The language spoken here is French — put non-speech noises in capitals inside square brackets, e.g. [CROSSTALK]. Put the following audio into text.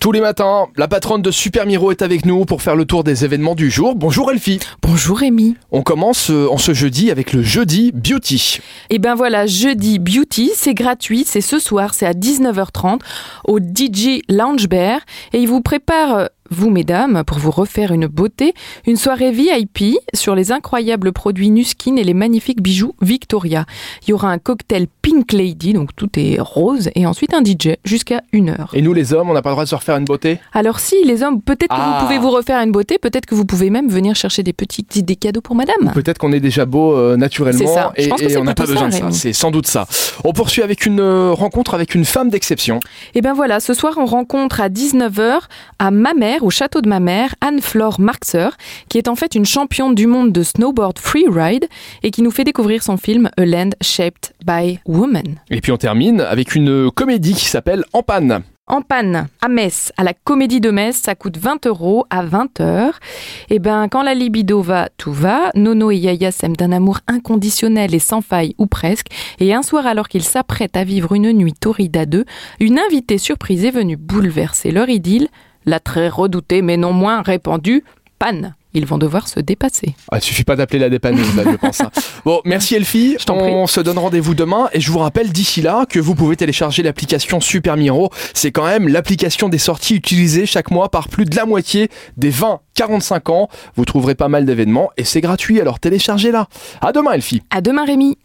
Tous les matins, la patronne de Super Miro est avec nous pour faire le tour des événements du jour. Bonjour Elfie. Bonjour Rémi. On commence euh, en ce jeudi avec le jeudi beauty. Et ben voilà, jeudi beauty, c'est gratuit, c'est ce soir, c'est à 19h30 au DJ Lounge Bear et il vous prépare euh, vous, mesdames, pour vous refaire une beauté, une soirée VIP sur les incroyables produits Nuskin et les magnifiques bijoux Victoria. Il y aura un cocktail Pink Lady, donc tout est rose, et ensuite un DJ jusqu'à une heure. Et nous les hommes, on n'a pas le droit de se refaire une beauté? Alors si, les hommes, peut-être que Ah. vous pouvez vous refaire une beauté, peut-être que vous pouvez même venir chercher des petites idées cadeaux pour madame. Peut-être qu'on est déjà beau euh, naturellement C'est ça. Et, on n'a pas besoin ça, de ça. C'est sans doute ça. On poursuit avec une euh, rencontre avec une femme d'exception. Et ben voilà, ce soir on rencontre à 19h à Mamère, au château de Mamère, Anne-Flore Marxer, qui est en fait une championne du monde de snowboard freeride et qui nous fait découvrir son film A Land Shaped by Woman. Et puis on termine avec une comédie qui s'appelle En panne. En panne, à Metz, à la Comédie de Metz, ça coûte 20 euros à 20h. Et ben, quand la libido va, tout va. Nono et Yaya s'aiment d'un amour inconditionnel et sans faille, ou presque. Et un soir, alors qu'ils s'apprêtent à vivre une nuit torride à deux, une invitée surprise est venue bouleverser leur idylle. La très redoutée, mais non moins répandue, panne. Ils vont devoir se dépasser. Ah, il suffit pas d'appeler la dépanneuse, là, je pense. hein. [LAUGHS] Bon, merci Elfie. Je prie. On se donne rendez-vous demain et je vous rappelle d'ici là que vous pouvez télécharger l'application Super Miro. C'est quand même l'application des sorties utilisées chaque mois par plus de la moitié des 20-45 ans. Vous trouverez pas mal d'événements et c'est gratuit, alors téléchargez-la. À demain Elfie. À demain, Rémi!